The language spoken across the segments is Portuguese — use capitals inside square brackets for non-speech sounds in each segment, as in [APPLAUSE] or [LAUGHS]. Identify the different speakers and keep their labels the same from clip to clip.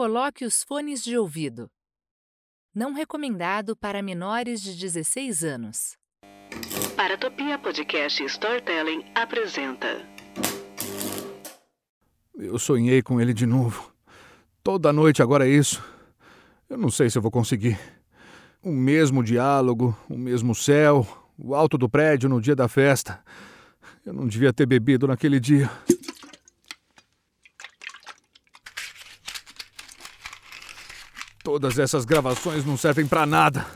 Speaker 1: coloque os fones de ouvido. Não recomendado para menores de 16 anos.
Speaker 2: Paratopia Podcast Storytelling apresenta.
Speaker 3: Eu sonhei com ele de novo. Toda noite agora é isso. Eu não sei se eu vou conseguir. O mesmo diálogo, o mesmo céu, o alto do prédio no dia da festa. Eu não devia ter bebido naquele dia. Todas essas gravações não servem pra nada.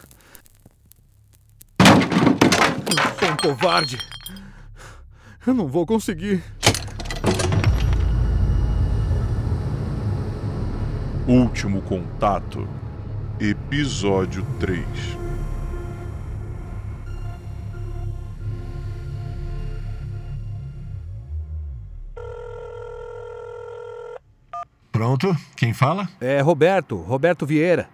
Speaker 3: Eu sou um covarde. Eu não vou conseguir.
Speaker 4: Último Contato, Episódio 3
Speaker 5: Pronto? Quem fala?
Speaker 3: É Roberto, Roberto Vieira.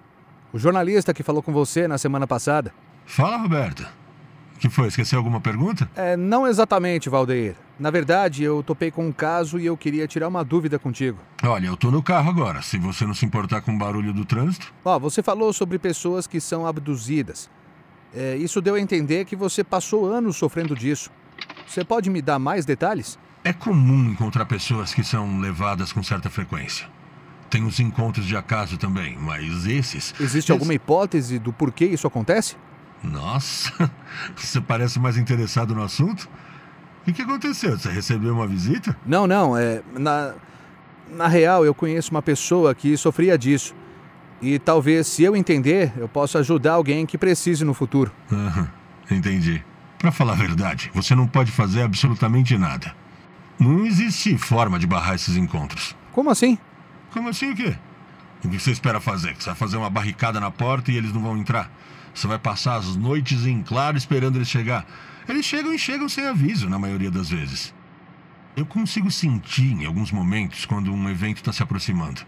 Speaker 3: O jornalista que falou com você na semana passada.
Speaker 5: Fala, Roberto. Que foi? Esqueceu alguma pergunta?
Speaker 3: É, não exatamente, Valdeir. Na verdade, eu topei com um caso e eu queria tirar uma dúvida contigo.
Speaker 5: Olha, eu tô no carro agora, se você não se importar com o barulho do trânsito.
Speaker 3: Ó, você falou sobre pessoas que são abduzidas. É, isso deu a entender que você passou anos sofrendo disso. Você pode me dar mais detalhes?
Speaker 5: É comum encontrar pessoas que são levadas com certa frequência. Tem os encontros de acaso também, mas esses.
Speaker 3: Existe alguma hipótese do porquê isso acontece?
Speaker 5: Nossa, [LAUGHS] você parece mais interessado no assunto? O que aconteceu? Você recebeu uma visita?
Speaker 3: Não, não. É, na, na real, eu conheço uma pessoa que sofria disso. E talvez, se eu entender, eu possa ajudar alguém que precise no futuro.
Speaker 5: Aham, entendi. Para falar a verdade, você não pode fazer absolutamente nada. Não existe forma de barrar esses encontros.
Speaker 3: Como assim?
Speaker 5: Como assim o quê? O que você espera fazer? Você vai fazer uma barricada na porta e eles não vão entrar? Você vai passar as noites em claro esperando eles chegar? Eles chegam e chegam sem aviso, na maioria das vezes. Eu consigo sentir em alguns momentos quando um evento está se aproximando,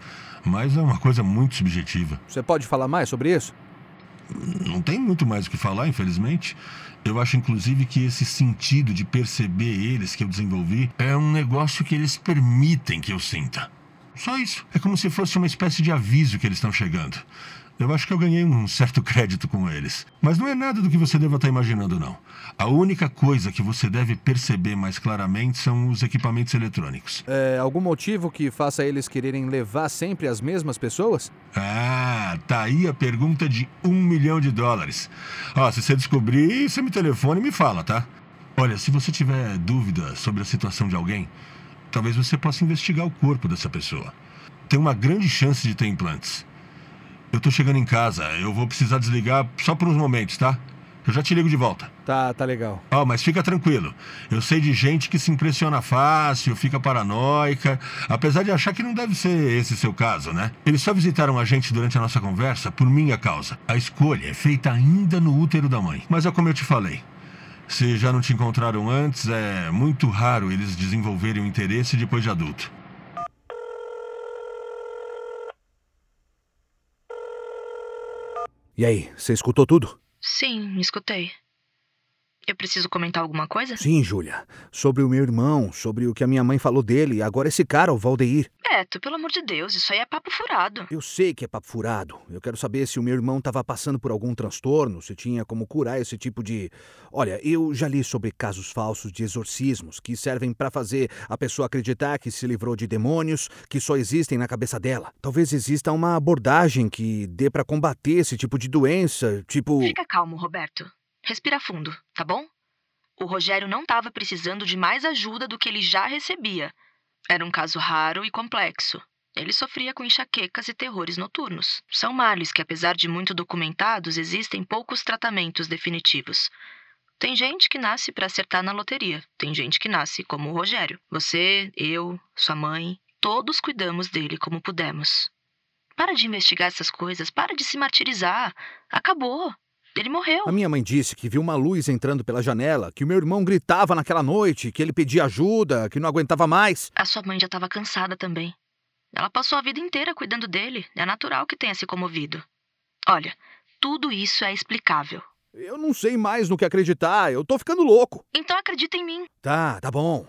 Speaker 5: mas é uma coisa muito subjetiva.
Speaker 3: Você pode falar mais sobre isso?
Speaker 5: Não tem muito mais o que falar, infelizmente. Eu acho, inclusive, que esse sentido de perceber eles que eu desenvolvi é um negócio que eles permitem que eu sinta. Só isso. É como se fosse uma espécie de aviso que eles estão chegando. Eu acho que eu ganhei um certo crédito com eles. Mas não é nada do que você deva estar imaginando, não. A única coisa que você deve perceber mais claramente são os equipamentos eletrônicos.
Speaker 3: É algum motivo que faça eles quererem levar sempre as mesmas pessoas?
Speaker 5: Ah, tá aí a pergunta de um milhão de dólares. Ó, se você descobrir, você me telefone e me fala, tá? Olha, se você tiver dúvida sobre a situação de alguém, talvez você possa investigar o corpo dessa pessoa. Tem uma grande chance de ter implantes. Eu tô chegando em casa, eu vou precisar desligar só por uns momentos, tá? Eu já te ligo de volta.
Speaker 3: Tá, tá legal.
Speaker 5: Ó, oh, mas fica tranquilo. Eu sei de gente que se impressiona fácil, fica paranoica, apesar de achar que não deve ser esse seu caso, né? Eles só visitaram a gente durante a nossa conversa por minha causa. A escolha é feita ainda no útero da mãe. Mas é como eu te falei. Se já não te encontraram antes, é muito raro eles desenvolverem o interesse depois de adulto.
Speaker 3: E aí, você escutou tudo?
Speaker 6: Sim, escutei. Eu preciso comentar alguma coisa?
Speaker 3: Sim, Júlia. Sobre o meu irmão, sobre o que a minha mãe falou dele, agora esse cara, o Valdeir.
Speaker 6: Beto, pelo amor de Deus, isso aí é papo furado.
Speaker 3: Eu sei que é papo furado. Eu quero saber se o meu irmão estava passando por algum transtorno, se tinha como curar esse tipo de. Olha, eu já li sobre casos falsos de exorcismos que servem para fazer a pessoa acreditar que se livrou de demônios que só existem na cabeça dela. Talvez exista uma abordagem que dê para combater esse tipo de doença, tipo.
Speaker 6: Fica calmo, Roberto. Respira fundo, tá bom? O Rogério não estava precisando de mais ajuda do que ele já recebia. Era um caso raro e complexo. Ele sofria com enxaquecas e terrores noturnos. São males que, apesar de muito documentados, existem poucos tratamentos definitivos. Tem gente que nasce para acertar na loteria, tem gente que nasce como o Rogério. Você, eu, sua mãe, todos cuidamos dele como pudemos. Para de investigar essas coisas, para de se martirizar. Acabou. Ele morreu.
Speaker 3: A minha mãe disse que viu uma luz entrando pela janela, que o meu irmão gritava naquela noite, que ele pedia ajuda, que não aguentava mais.
Speaker 6: A sua mãe já estava cansada também. Ela passou a vida inteira cuidando dele. É natural que tenha se comovido. Olha, tudo isso é explicável.
Speaker 3: Eu não sei mais no que acreditar. Eu tô ficando louco.
Speaker 6: Então acredita em mim.
Speaker 3: Tá, tá bom.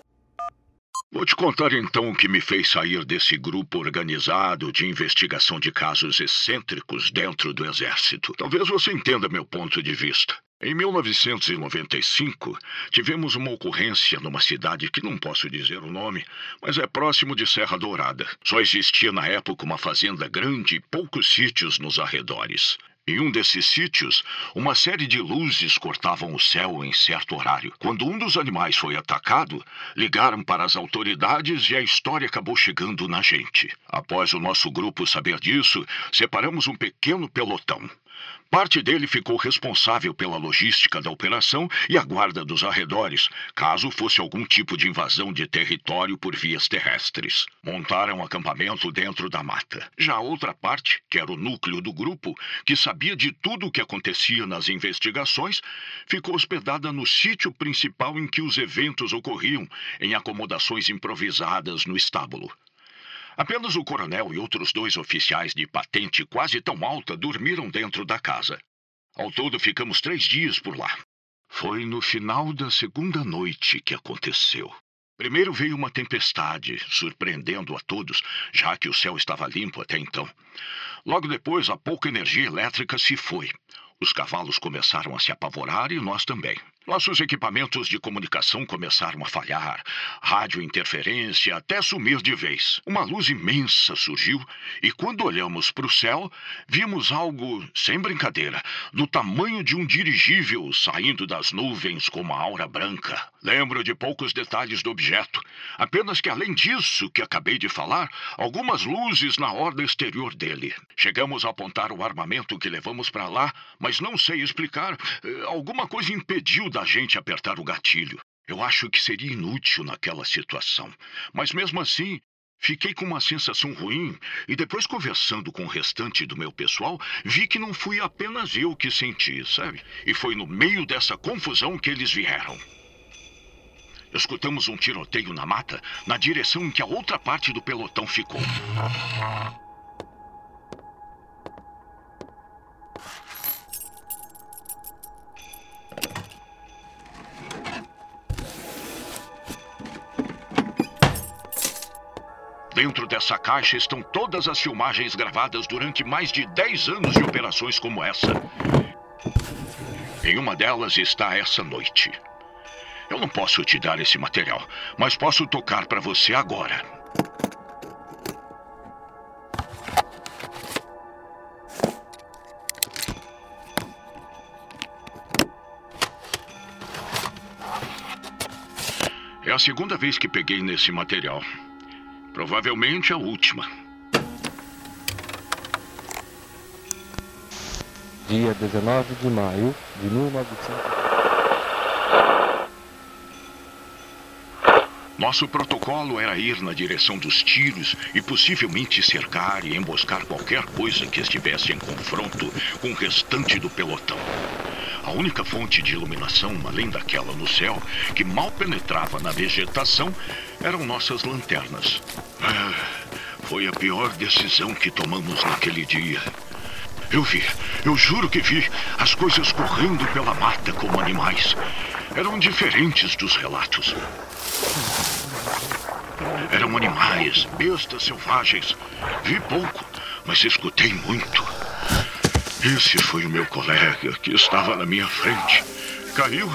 Speaker 7: Vou te contar então o que me fez sair desse grupo organizado de investigação de casos excêntricos dentro do Exército. Talvez você entenda meu ponto de vista. Em 1995, tivemos uma ocorrência numa cidade que não posso dizer o nome, mas é próximo de Serra Dourada. Só existia na época uma fazenda grande e poucos sítios nos arredores. Em um desses sítios, uma série de luzes cortavam o céu em certo horário. Quando um dos animais foi atacado, ligaram para as autoridades e a história acabou chegando na gente. Após o nosso grupo saber disso, separamos um pequeno pelotão. Parte dele ficou responsável pela logística da operação e a guarda dos arredores, caso fosse algum tipo de invasão de território por vias terrestres. Montaram acampamento dentro da mata. Já a outra parte, que era o núcleo do grupo, que sabia de tudo o que acontecia nas investigações, ficou hospedada no sítio principal em que os eventos ocorriam, em acomodações improvisadas no estábulo. Apenas o coronel e outros dois oficiais de patente quase tão alta dormiram dentro da casa. Ao todo, ficamos três dias por lá. Foi no final da segunda noite que aconteceu. Primeiro veio uma tempestade, surpreendendo a todos, já que o céu estava limpo até então. Logo depois, a pouca energia elétrica se foi. Os cavalos começaram a se apavorar e nós também. Nossos equipamentos de comunicação começaram a falhar, rádio interferência até sumir de vez. Uma luz imensa surgiu e, quando olhamos para o céu, vimos algo, sem brincadeira, do tamanho de um dirigível saindo das nuvens com uma aura branca. Lembro de poucos detalhes do objeto, apenas que, além disso que acabei de falar, algumas luzes na orla exterior dele. Chegamos a apontar o armamento que levamos para lá, mas não sei explicar. Eh, alguma coisa impediu da gente apertar o gatilho. Eu acho que seria inútil naquela situação. Mas mesmo assim, fiquei com uma sensação ruim e depois conversando com o restante do meu pessoal, vi que não fui apenas eu que senti, sabe? E foi no meio dessa confusão que eles vieram. Escutamos um tiroteio na mata, na direção em que a outra parte do pelotão ficou. Dentro dessa caixa estão todas as filmagens gravadas durante mais de 10 anos de operações como essa. Em uma delas está essa noite. Eu não posso te dar esse material, mas posso tocar para você agora. É a segunda vez que peguei nesse material. Provavelmente a última.
Speaker 8: Dia 19 de maio de 1900.
Speaker 7: Nosso protocolo era ir na direção dos tiros e possivelmente cercar e emboscar qualquer coisa que estivesse em confronto com o restante do pelotão. A única fonte de iluminação, além daquela no céu, que mal penetrava na vegetação, eram nossas lanternas. Ah, foi a pior decisão que tomamos naquele dia. Eu vi, eu juro que vi, as coisas correndo pela mata como animais. Eram diferentes dos relatos. Eram animais, bestas selvagens. Vi pouco, mas escutei muito. Esse foi o meu colega que estava na minha frente. Caiu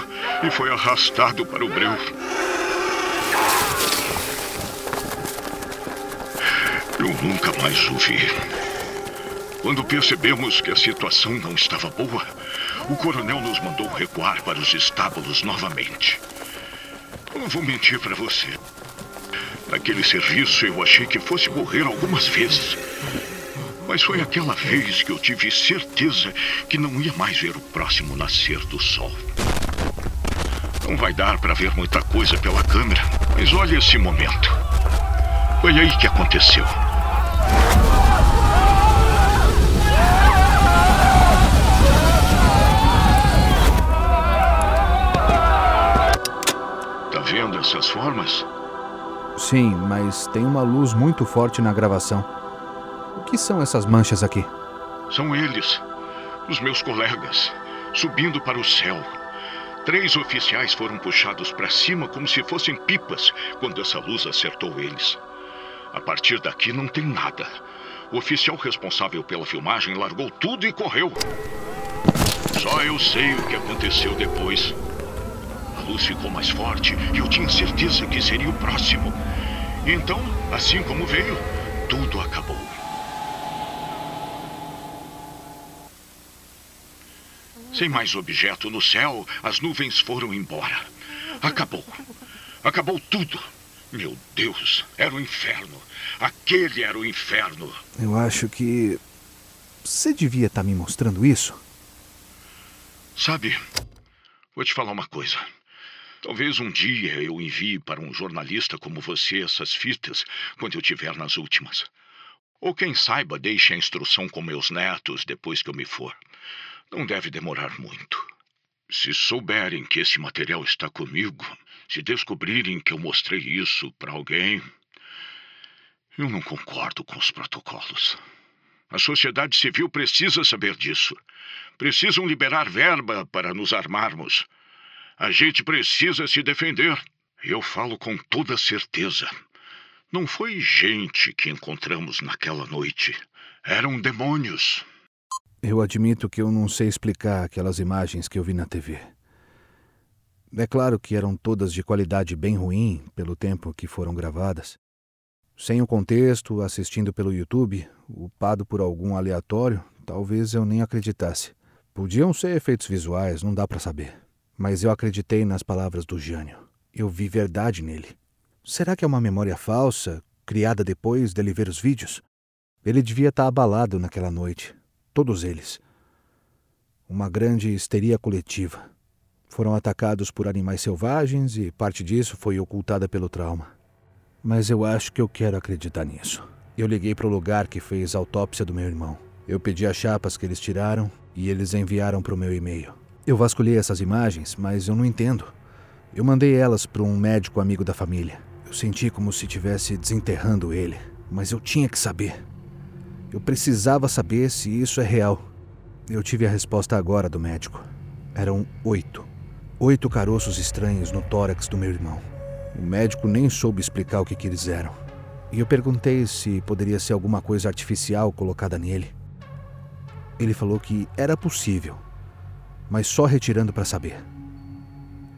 Speaker 7: e foi arrastado para o breu. Eu nunca mais o vi. Quando percebemos que a situação não estava boa, o coronel nos mandou recuar para os estábulos novamente. Não vou mentir para você. Naquele serviço eu achei que fosse morrer algumas vezes. Mas foi aquela vez que eu tive certeza que não ia mais ver o próximo nascer do sol. Não vai dar para ver muita coisa pela câmera, mas olha esse momento. Foi aí que aconteceu. Vendo essas formas?
Speaker 3: Sim, mas tem uma luz muito forte na gravação. O que são essas manchas aqui?
Speaker 7: São eles, os meus colegas, subindo para o céu. Três oficiais foram puxados para cima como se fossem pipas quando essa luz acertou eles. A partir daqui não tem nada. O oficial responsável pela filmagem largou tudo e correu. Só eu sei o que aconteceu depois. A luz ficou mais forte e eu tinha certeza que seria o próximo. Então, assim como veio, tudo acabou. Sem mais objeto no céu, as nuvens foram embora. Acabou. Acabou tudo. Meu Deus, era o inferno. Aquele era o inferno.
Speaker 3: Eu acho que. Você devia estar me mostrando isso?
Speaker 7: Sabe, vou te falar uma coisa. Talvez um dia eu envie para um jornalista como você essas fitas quando eu tiver nas últimas. Ou quem saiba, deixe a instrução com meus netos depois que eu me for. Não deve demorar muito. Se souberem que esse material está comigo, se descobrirem que eu mostrei isso para alguém, eu não concordo com os protocolos. A sociedade civil precisa saber disso. Precisam liberar verba para nos armarmos. A gente precisa se defender. Eu falo com toda certeza. Não foi gente que encontramos naquela noite. Eram demônios.
Speaker 3: Eu admito que eu não sei explicar aquelas imagens que eu vi na TV. É claro que eram todas de qualidade bem ruim pelo tempo que foram gravadas. Sem o contexto, assistindo pelo YouTube, upado por algum aleatório, talvez eu nem acreditasse. Podiam ser efeitos visuais, não dá para saber. Mas eu acreditei nas palavras do Jânio. Eu vi verdade nele. Será que é uma memória falsa, criada depois dele ver os vídeos? Ele devia estar abalado naquela noite, todos eles. Uma grande histeria coletiva. Foram atacados por animais selvagens e parte disso foi ocultada pelo trauma. Mas eu acho que eu quero acreditar nisso. Eu liguei para o lugar que fez a autópsia do meu irmão. Eu pedi as chapas que eles tiraram e eles enviaram para o meu e-mail. Eu vasculhei essas imagens, mas eu não entendo. Eu mandei elas para um médico amigo da família. Eu senti como se estivesse desenterrando ele, mas eu tinha que saber. Eu precisava saber se isso é real. Eu tive a resposta agora do médico. Eram oito. Oito caroços estranhos no tórax do meu irmão. O médico nem soube explicar o que, que eles eram. E eu perguntei se poderia ser alguma coisa artificial colocada nele. Ele falou que era possível, mas só retirando para saber.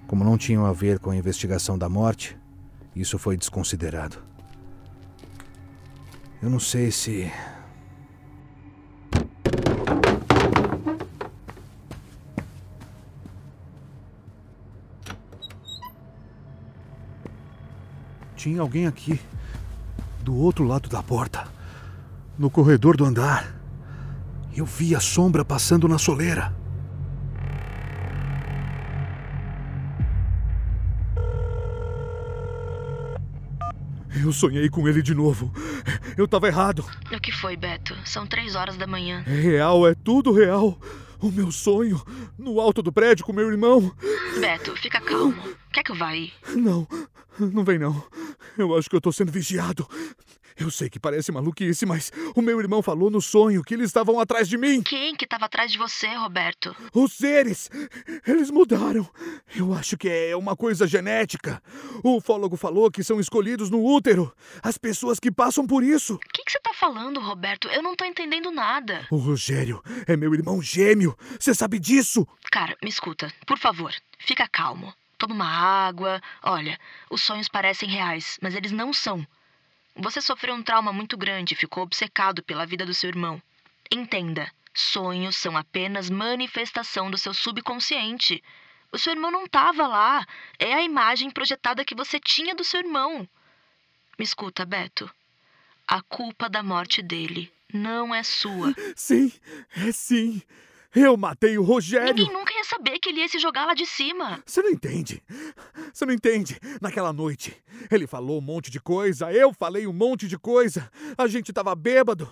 Speaker 3: Como não tinham a ver com a investigação da morte, isso foi desconsiderado. Eu não sei se Tinha alguém aqui, do outro lado da porta, no corredor do andar. Eu vi a sombra passando na soleira. Eu sonhei com ele de novo. Eu tava errado.
Speaker 6: O que foi, Beto? São três horas da manhã.
Speaker 3: É real, é tudo real. O meu sonho, no alto do prédio com meu irmão.
Speaker 6: Beto, fica calmo. Quer que eu vá aí?
Speaker 3: Não, não vem não. Eu acho que eu tô sendo vigiado. Eu sei que parece maluquice, mas o meu irmão falou no sonho que eles estavam atrás de mim.
Speaker 6: Quem que estava atrás de você, Roberto?
Speaker 3: Os seres! Eles mudaram. Eu acho que é uma coisa genética. O ufólogo falou que são escolhidos no útero. As pessoas que passam por isso.
Speaker 6: O que, que você tá falando, Roberto? Eu não tô entendendo nada.
Speaker 3: O Rogério é meu irmão gêmeo. Você sabe disso?
Speaker 6: Cara, me escuta. Por favor, fica calmo. Toma uma água. Olha, os sonhos parecem reais, mas eles não são. Você sofreu um trauma muito grande e ficou obcecado pela vida do seu irmão. Entenda, sonhos são apenas manifestação do seu subconsciente. O seu irmão não estava lá. É a imagem projetada que você tinha do seu irmão. Me escuta, Beto. A culpa da morte dele não é sua. [LAUGHS]
Speaker 3: Sim, é sim. Eu matei o Rogério.
Speaker 6: Ninguém nunca ia saber que ele ia se jogar lá de cima.
Speaker 3: Você não entende. Você não entende. Naquela noite, ele falou um monte de coisa, eu falei um monte de coisa. A gente tava bêbado.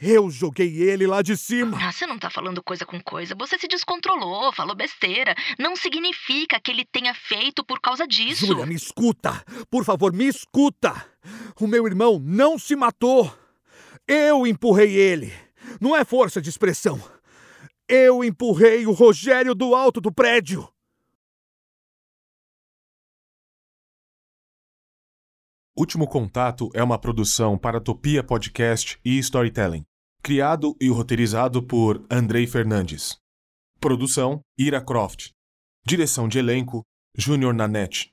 Speaker 3: Eu joguei ele lá de cima.
Speaker 6: Ah, você não tá falando coisa com coisa. Você se descontrolou, falou besteira. Não significa que ele tenha feito por causa disso.
Speaker 3: Júlia, me escuta. Por favor, me escuta. O meu irmão não se matou. Eu empurrei ele. Não é força de expressão. Eu empurrei o Rogério do alto do prédio.
Speaker 9: Último Contato é uma produção para Topia Podcast e Storytelling. Criado e roteirizado por Andrei Fernandes. Produção Ira Croft. Direção de elenco Júnior Nanete.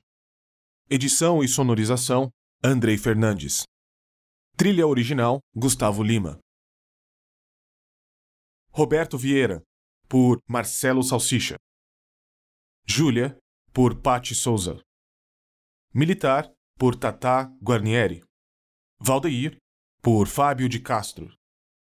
Speaker 9: Edição e sonorização Andrei Fernandes. Trilha original Gustavo Lima. Roberto Vieira, por Marcelo Salsicha. Júlia, por Patti Souza. Militar, por Tatá Guarnieri. Valdeir, por Fábio de Castro.